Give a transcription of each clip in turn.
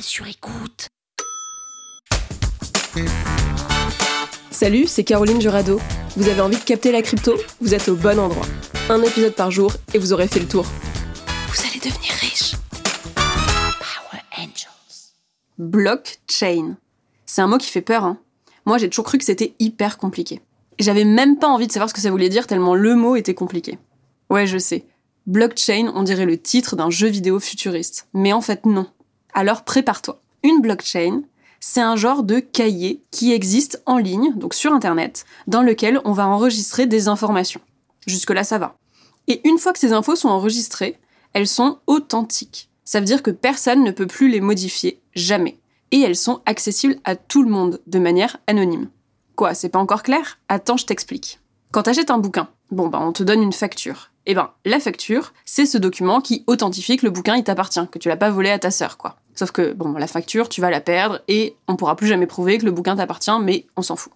Sur écoute. Salut, c'est Caroline Jurado. Vous avez envie de capter la crypto? Vous êtes au bon endroit. Un épisode par jour et vous aurez fait le tour. Vous allez devenir riche. Power Angels. Blockchain. C'est un mot qui fait peur, hein. Moi, j'ai toujours cru que c'était hyper compliqué. J'avais même pas envie de savoir ce que ça voulait dire tellement le mot était compliqué. Ouais, je sais. Blockchain, on dirait le titre d'un jeu vidéo futuriste. Mais en fait, non. Alors prépare-toi. Une blockchain, c'est un genre de cahier qui existe en ligne, donc sur Internet, dans lequel on va enregistrer des informations. Jusque-là, ça va. Et une fois que ces infos sont enregistrées, elles sont authentiques. Ça veut dire que personne ne peut plus les modifier, jamais. Et elles sont accessibles à tout le monde, de manière anonyme. Quoi, c'est pas encore clair? Attends, je t'explique. Quand t'achètes un bouquin, bon bah on te donne une facture. Et ben, la facture, c'est ce document qui authentifie que le bouquin il t'appartient, que tu l'as pas volé à ta sœur, quoi. Sauf que, bon, la facture, tu vas la perdre et on pourra plus jamais prouver que le bouquin t'appartient, mais on s'en fout.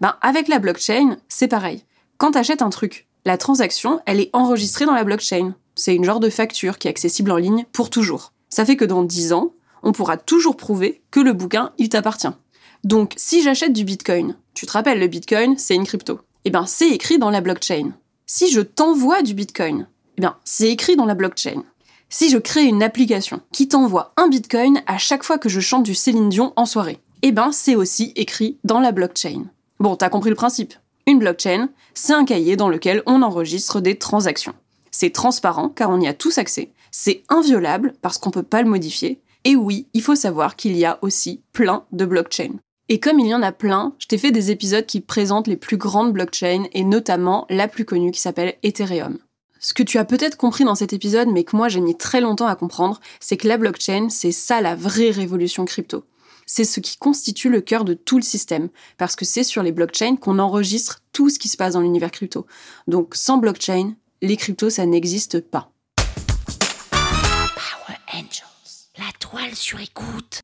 Ben, avec la blockchain, c'est pareil. Quand t'achètes un truc, la transaction, elle est enregistrée dans la blockchain. C'est une genre de facture qui est accessible en ligne pour toujours. Ça fait que dans 10 ans, on pourra toujours prouver que le bouquin, il t'appartient. Donc, si j'achète du bitcoin, tu te rappelles, le bitcoin, c'est une crypto. Eh ben, c'est écrit dans la blockchain. Si je t'envoie du bitcoin, eh bien, c'est écrit dans la blockchain. Si je crée une application qui t'envoie un bitcoin à chaque fois que je chante du Céline Dion en soirée, eh ben, c'est aussi écrit dans la blockchain. Bon, t'as compris le principe. Une blockchain, c'est un cahier dans lequel on enregistre des transactions. C'est transparent car on y a tous accès. C'est inviolable parce qu'on peut pas le modifier. Et oui, il faut savoir qu'il y a aussi plein de blockchains. Et comme il y en a plein, je t'ai fait des épisodes qui présentent les plus grandes blockchains et notamment la plus connue qui s'appelle Ethereum. Ce que tu as peut-être compris dans cet épisode, mais que moi j'ai mis très longtemps à comprendre, c'est que la blockchain, c'est ça la vraie révolution crypto. C'est ce qui constitue le cœur de tout le système, parce que c'est sur les blockchains qu'on enregistre tout ce qui se passe dans l'univers crypto. Donc sans blockchain, les cryptos, ça n'existe pas. Power Angels. La toile sur écoute.